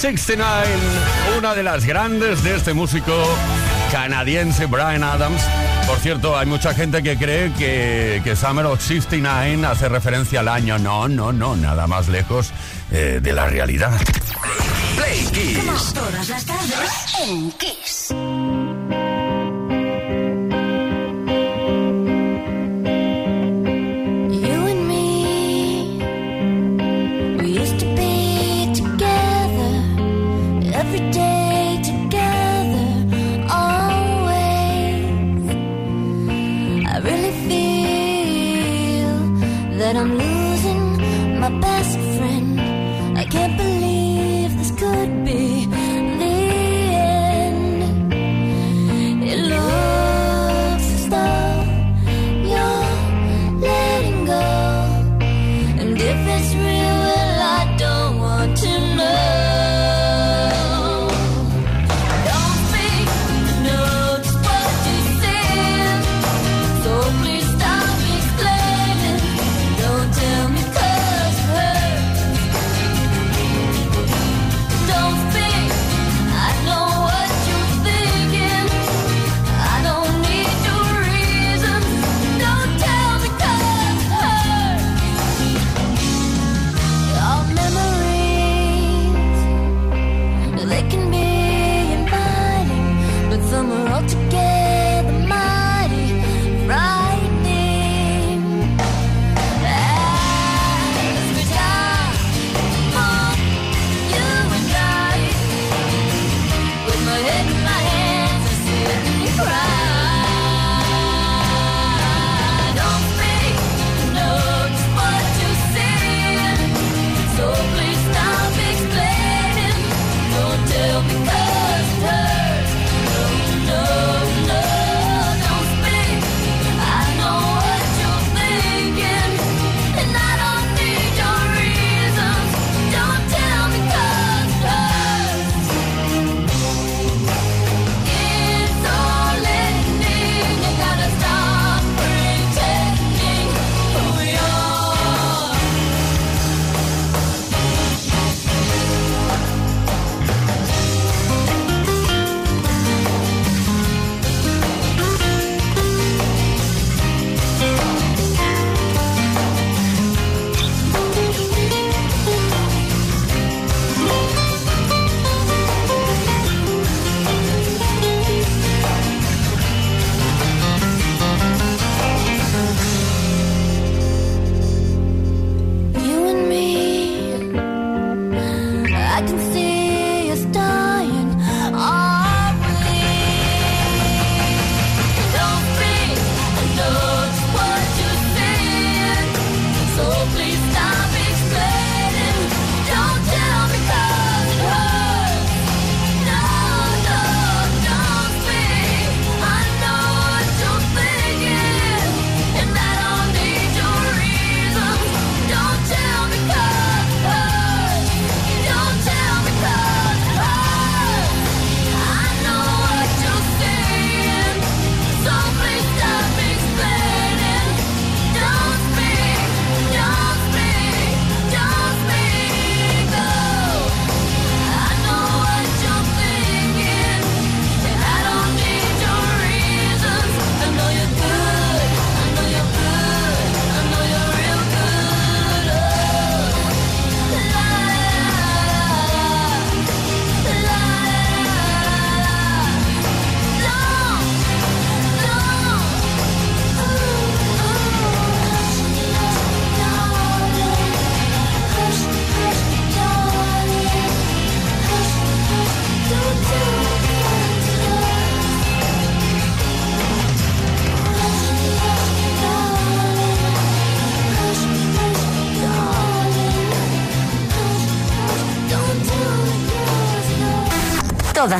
69, una de las grandes de este músico canadiense Brian Adams. Por cierto, hay mucha gente que cree que, que Summer of 69 hace referencia al año. No, no, no, nada más lejos eh, de la realidad. Play Kiss. Todas las tardes en Kiss.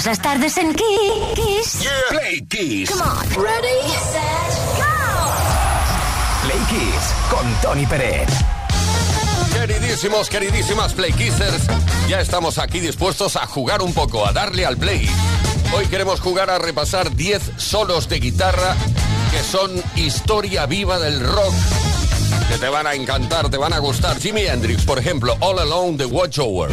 Todas las tardes en Kiss. Play Kiss. Come on. Ready, set, go. Play Kiss con Tony Pérez. Queridísimos, queridísimas Play Kissers, ya estamos aquí dispuestos a jugar un poco, a darle al play. Hoy queremos jugar a repasar 10 solos de guitarra que son historia viva del rock que te van a encantar, te van a gustar. Jimi Hendrix, por ejemplo, All Alone the Watchover.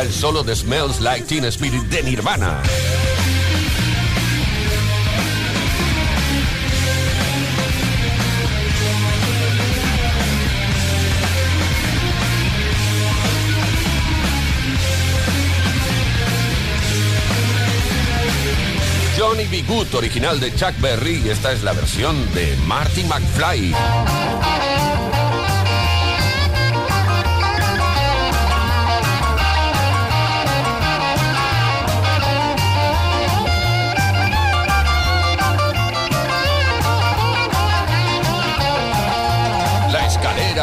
El solo de Smells Like Teen Spirit de Nirvana. Johnny B. Good, original de Chuck Berry, y esta es la versión de Marty McFly.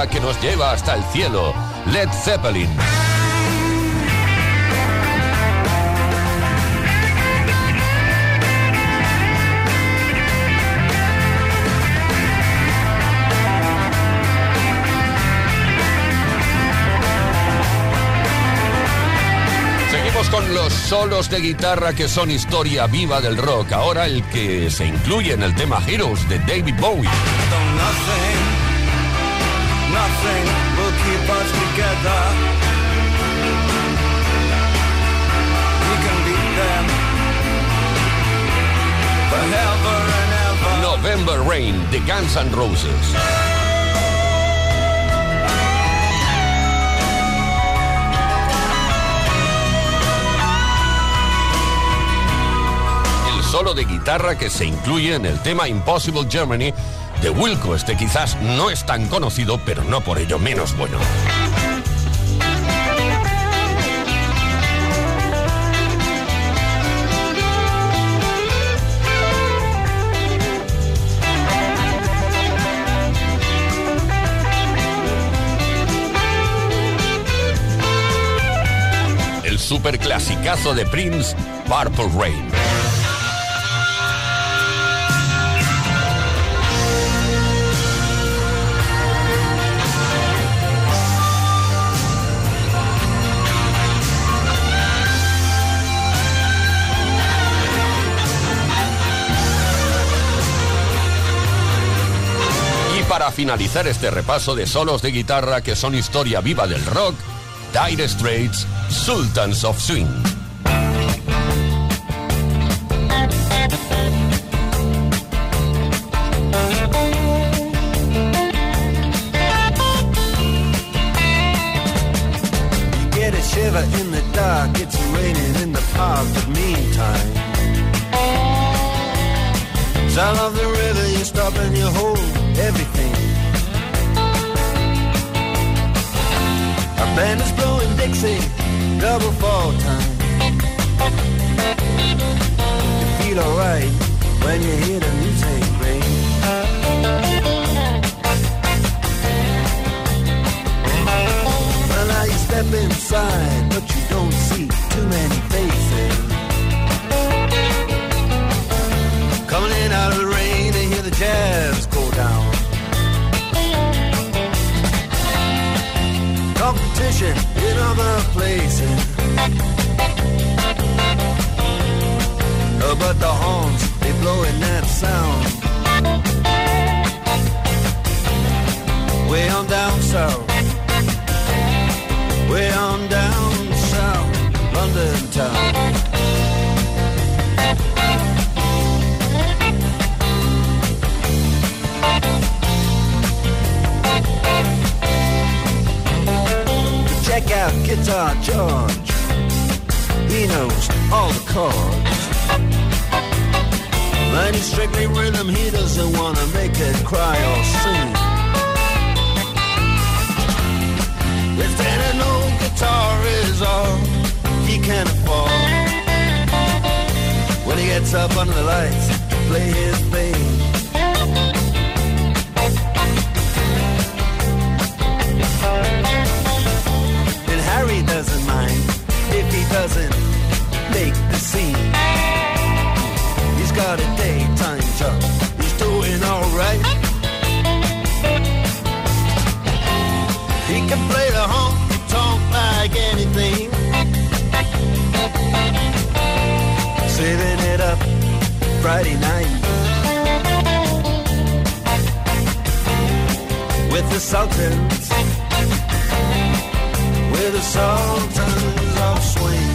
Que nos lleva hasta el cielo, Led Zeppelin. Seguimos con los solos de guitarra que son historia viva del rock. Ahora el que se incluye en el tema Heroes de David Bowie. Nothing, will keep us together. We can beat them. November Rain de Guns N' Roses. El solo de guitarra que se incluye en el tema Impossible Germany de Wilco. Este quizás no es tan conocido, pero no por ello menos bueno. El super clasicazo de Prince, Purple Rain. Finalizar este repaso de solos de guitarra que son historia viva del rock, Dire Straits, Sultans of Swing. Guitar is all he can afford. When he gets up under the lights his. And Harry doesn't mind if he doesn't make the scene. He's got a daytime Friday night with the Sultans, with the Sultans of Swing.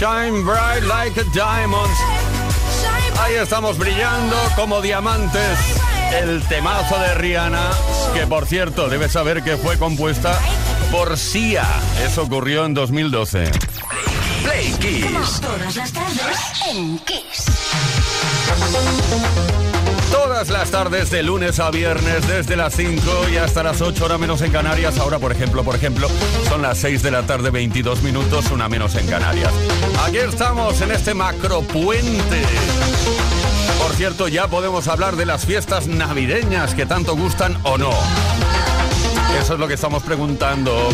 Shine bright like a diamond. Shine Ahí estamos brillando como diamantes. El temazo de Rihanna, que por cierto, debes saber que fue compuesta por Sia. Eso ocurrió en 2012. Play Kiss. Todas las tardes en Kiss. Todas las tardes de lunes a viernes desde las 5 y hasta las 8 horas menos en Canarias. Ahora, por ejemplo, por ejemplo, son las 6 de la tarde 22 minutos, una menos en Canarias. Aquí estamos en este macropuente. Por cierto, ya podemos hablar de las fiestas navideñas que tanto gustan o no. Eso es lo que estamos preguntando.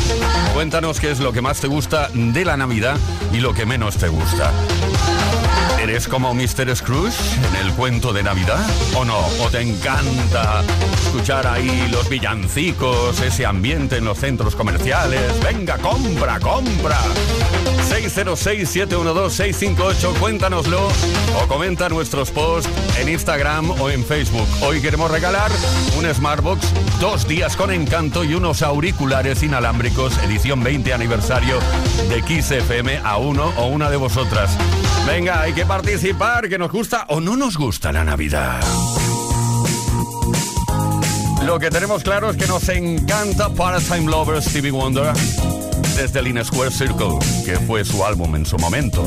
Cuéntanos qué es lo que más te gusta de la Navidad y lo que menos te gusta. ¿Eres como Mr. Scrooge en el cuento de Navidad? ¿O no? ¿O te encanta escuchar ahí los villancicos, ese ambiente en los centros comerciales? Venga, compra, compra. 606-712-658, cuéntanoslo o comenta nuestros posts en Instagram o en Facebook. Hoy queremos regalar un Smartbox, dos días con encanto y unos auriculares inalámbricos, edición 20 aniversario de Kiss FM a uno o una de vosotras. Venga, hay que participar, que nos gusta o no nos gusta la Navidad. Lo que tenemos claro es que nos encanta Part-Time Lover Stevie Wonder desde el In Square Circle, que fue su álbum en su momento.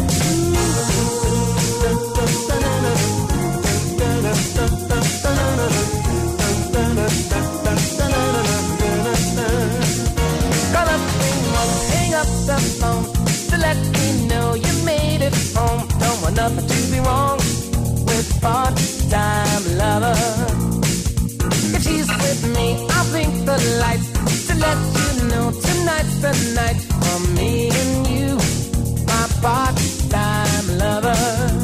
Nothing to be wrong with part-time lover. If she's with me, I'll blink the lights to let you know tonight's the night for me and you, my part-time lover.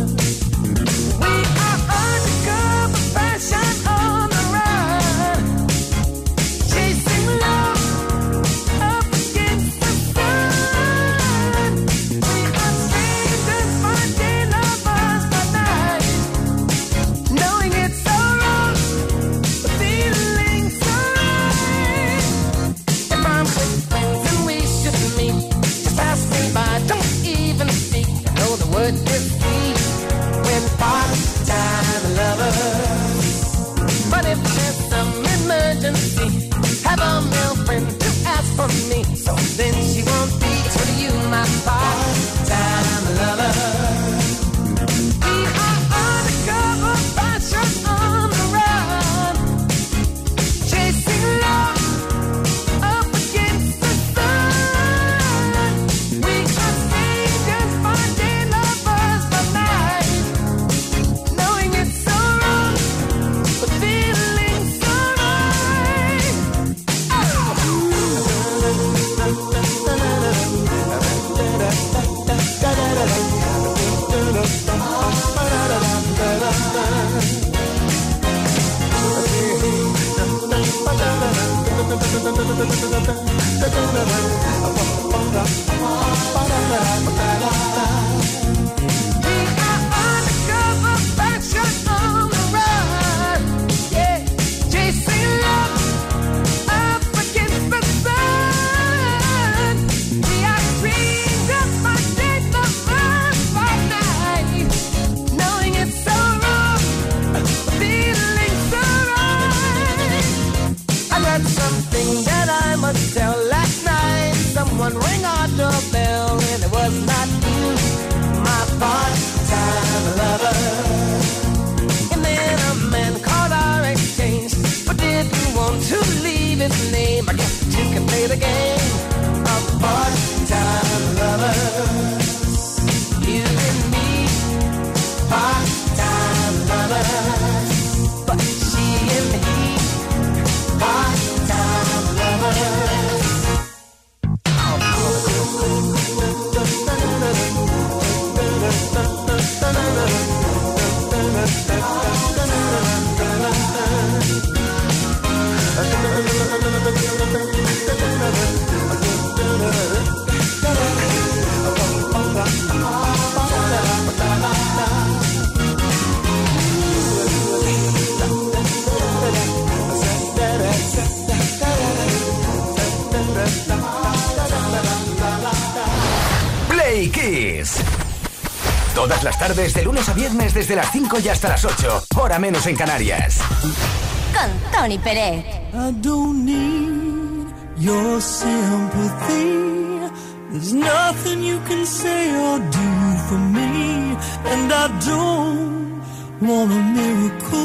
y hasta las 8, hora menos en Canarias. Con Tony Pérez. I don't need your sympathy. There's nothing you can say or do for me. And I don't want a miracle.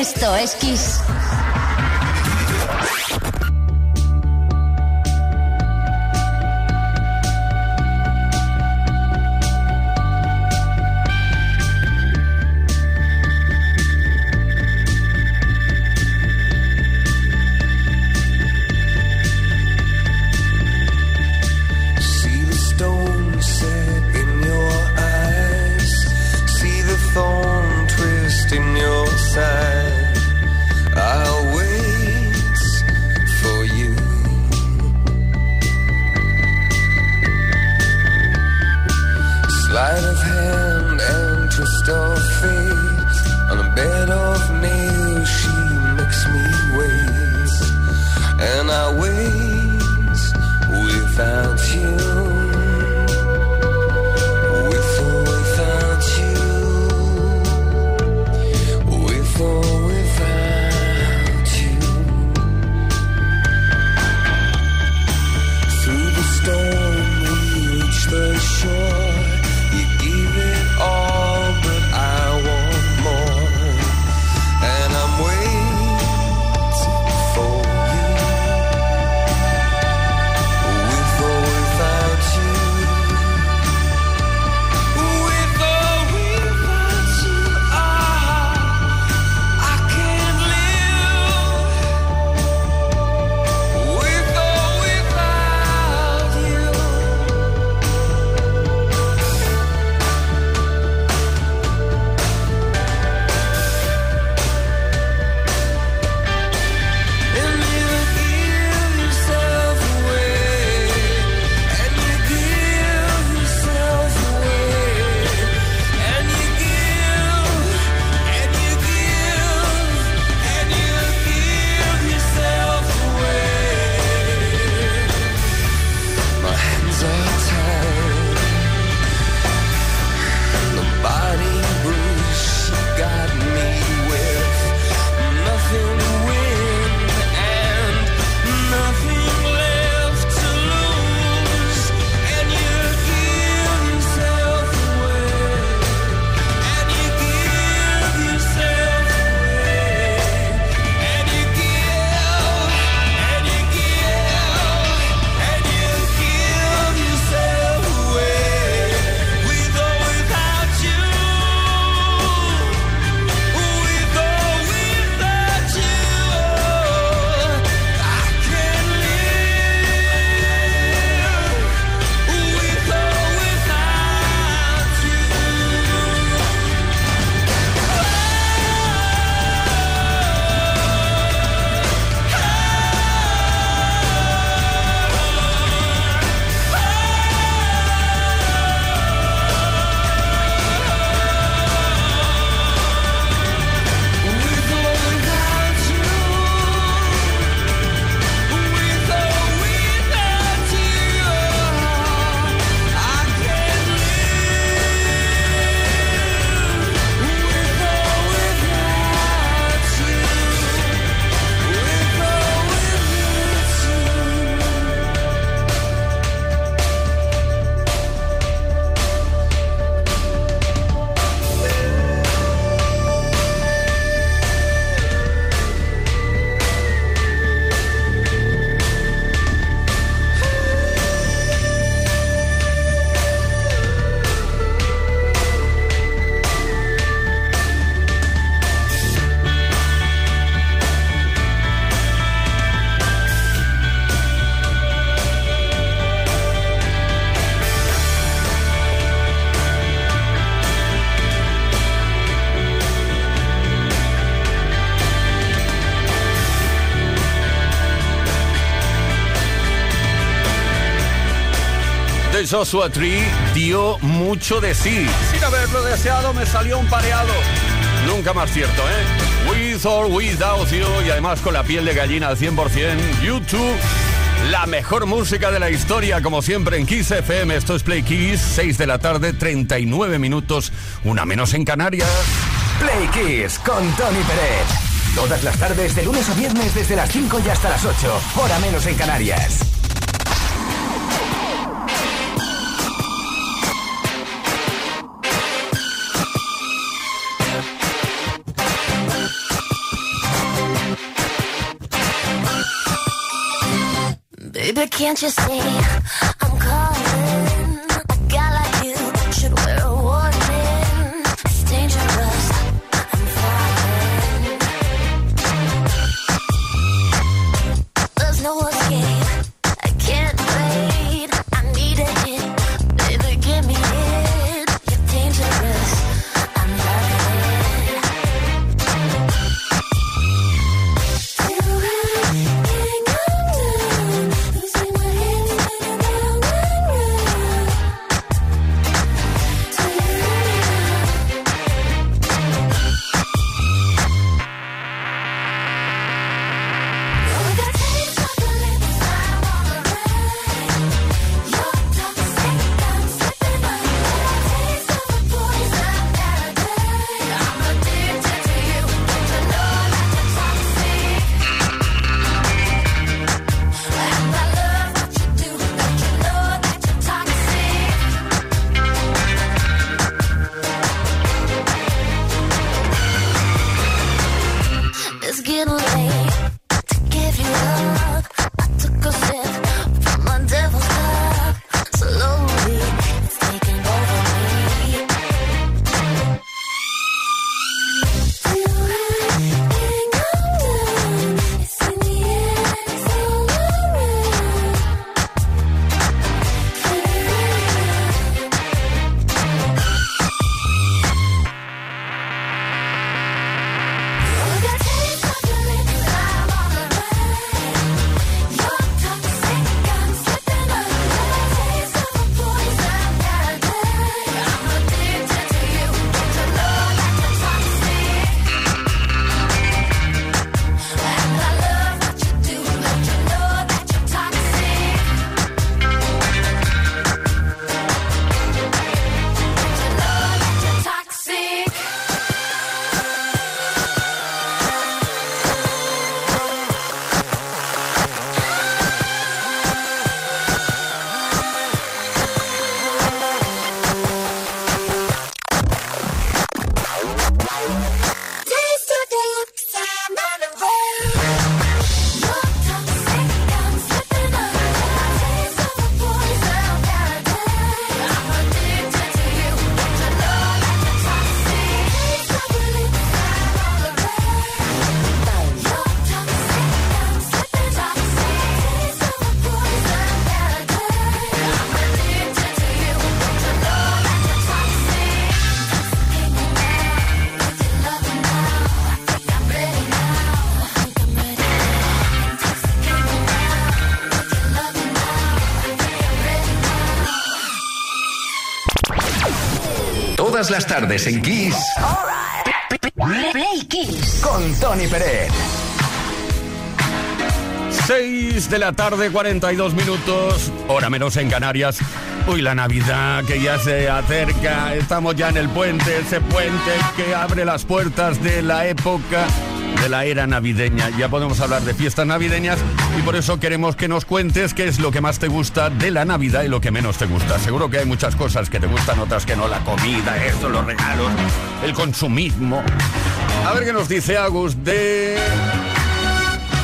Esto es Kiss. el Joshua Tree dio mucho de sí. Sin haberlo deseado me salió un pareado. Nunca más cierto, ¿eh? With or without you y además con la piel de gallina al 100%. YouTube, la mejor música de la historia, como siempre en Kiss FM. Esto es Play Kiss, 6 de la tarde, 39 minutos, una menos en Canarias. Play Kiss con Tony Pérez. Todas las tardes, de lunes a viernes, desde las 5 y hasta las 8, hora menos en Canarias. can't you see? Tardes en Kiss. Play Kiss. Con Tony Pérez. 6 de la tarde, 42 minutos, hora menos en Canarias. Uy, la Navidad que ya se acerca, estamos ya en el puente, ese puente que abre las puertas de la época de la era navideña. Ya podemos hablar de fiestas navideñas y por eso queremos que nos cuentes qué es lo que más te gusta de la Navidad y lo que menos te gusta. Seguro que hay muchas cosas que te gustan, otras que no, la comida, esto, los regalos, el consumismo. A ver qué nos dice Agus de...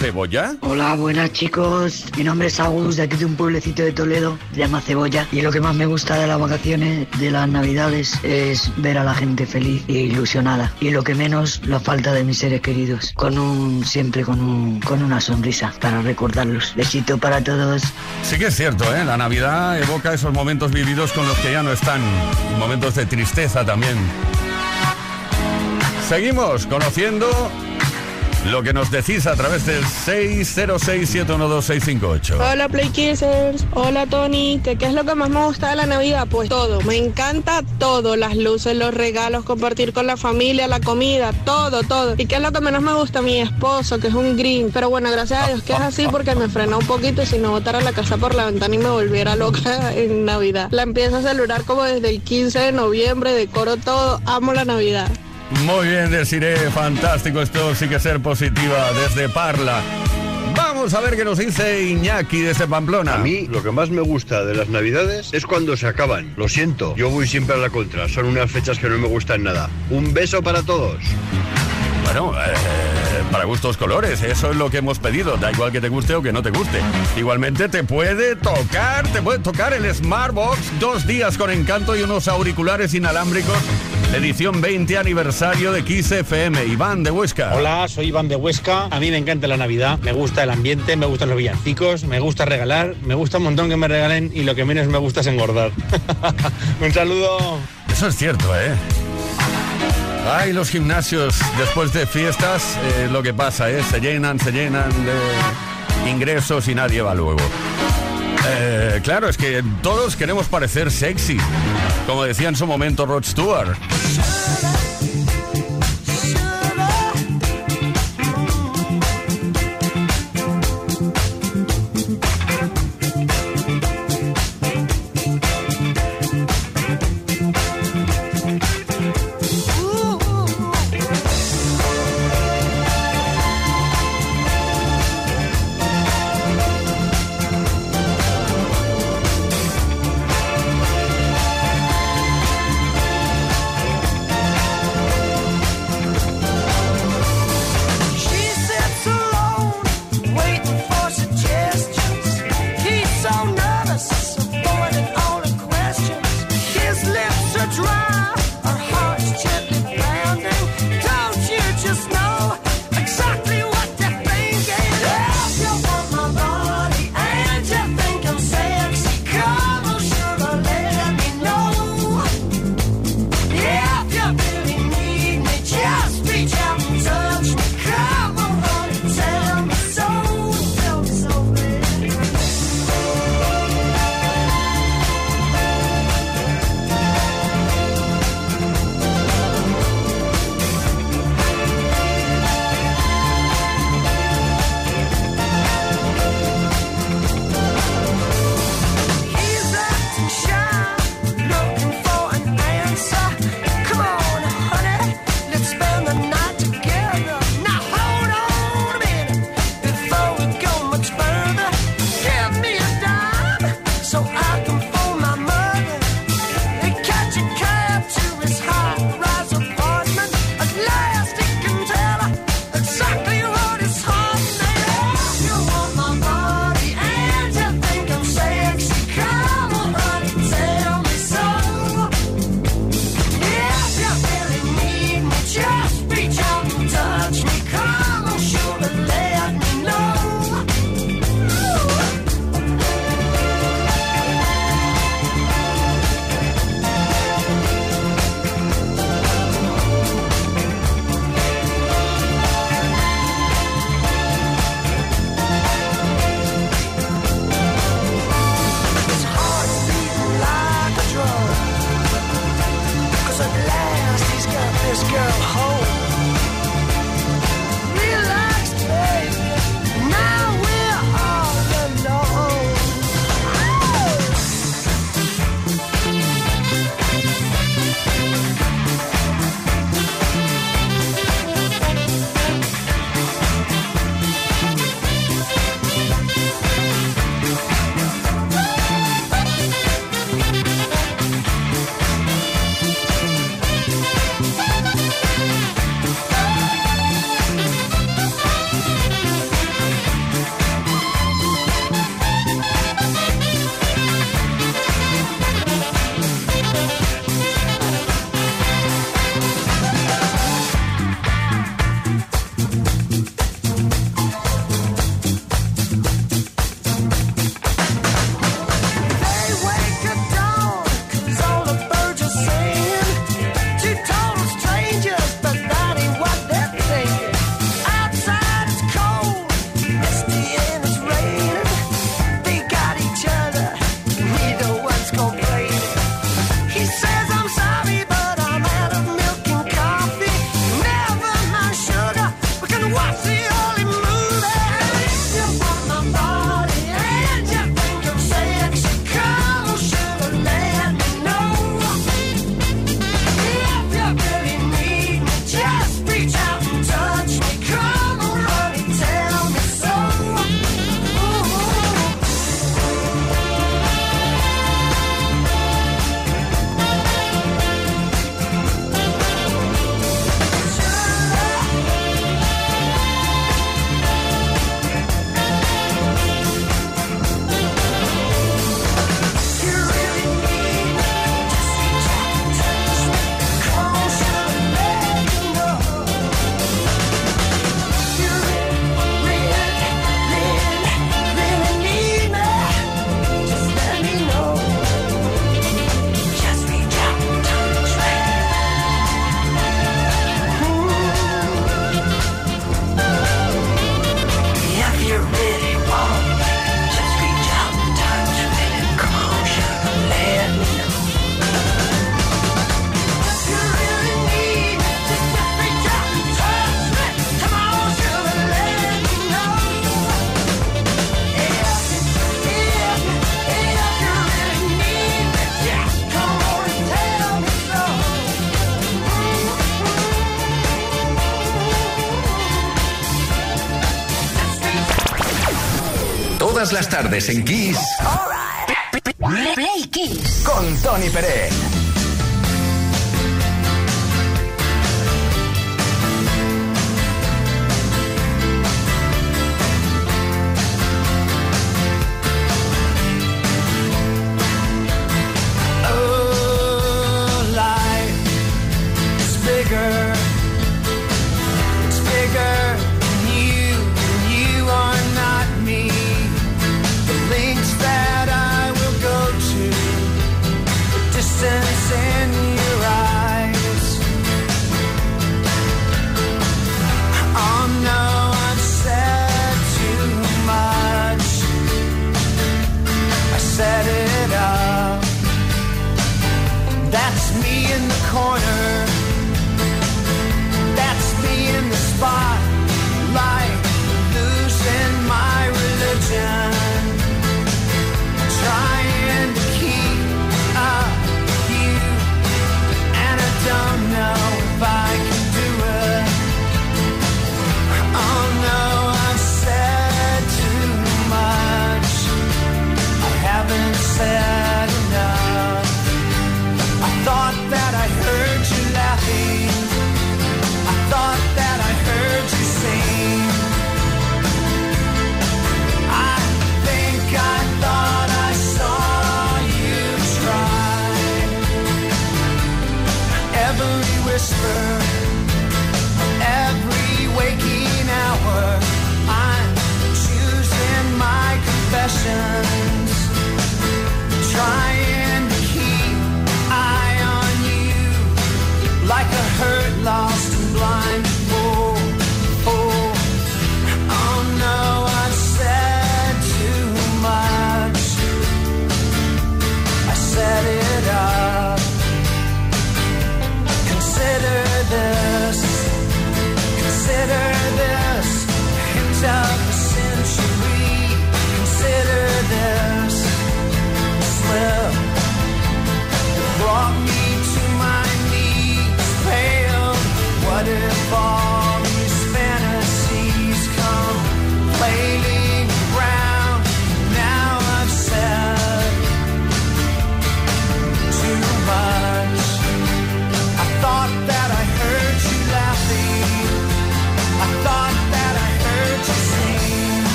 ¿Cebolla? Hola, buenas chicos. Mi nombre es Agus, de aquí de un pueblecito de Toledo, se llama Cebolla. Y lo que más me gusta de las vacaciones, de las navidades, es ver a la gente feliz e ilusionada. Y lo que menos, la falta de mis seres queridos. Con un, siempre con un, con una sonrisa para recordarlos. Besito para todos. Sí que es cierto, ¿eh? La Navidad evoca esos momentos vividos con los que ya no están. Momentos de tristeza también. Seguimos conociendo lo que nos decís a través del 606-712-658. Hola Play Kissers, hola Tony, ¿Qué, ¿qué es lo que más me gusta de la Navidad? Pues todo, me encanta todo, las luces, los regalos, compartir con la familia, la comida, todo, todo. ¿Y qué es lo que menos me gusta? Mi esposo, que es un green, pero bueno, gracias a Dios que es así porque me frenó un poquito y si no botara la casa por la ventana y me volviera loca en Navidad. La empiezo a celebrar como desde el 15 de noviembre, decoro todo, amo la Navidad. Muy bien, deciré, fantástico, esto sí que ser positiva desde Parla. Vamos a ver qué nos dice Iñaki desde Pamplona. A mí lo que más me gusta de las navidades es cuando se acaban. Lo siento, yo voy siempre a la contra. Son unas fechas que no me gustan nada. Un beso para todos. Bueno, eh, para gustos colores, eso es lo que hemos pedido. Da igual que te guste o que no te guste. Igualmente te puede tocar, te puede tocar el Smartbox, dos días con encanto y unos auriculares inalámbricos. Edición 20 aniversario de Kiss FM. Iván de Huesca. Hola, soy Iván de Huesca. A mí me encanta la Navidad, me gusta el ambiente, me gustan los villancicos, me gusta regalar, me gusta un montón que me regalen y lo que menos me gusta es engordar. un saludo. Eso es cierto, ¿eh? Ay, los gimnasios después de fiestas, eh, lo que pasa es, se llenan, se llenan de ingresos y nadie va luego. Eh, claro, es que todos queremos parecer sexy, como decía en su momento Rod Stewart. tardes en Kiss. Right. Play Kiss. Con Tony Pérez.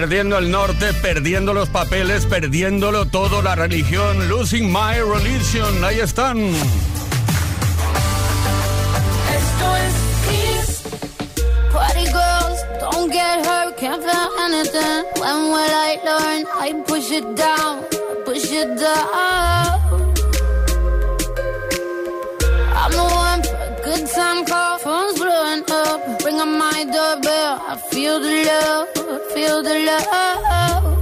perdiendo el norte, perdiendo los papeles, perdiéndolo todo, la religión, losing my religion, ahí están. I push it down. I'm one good. ring on my doorbell. I feel the love, feel the love.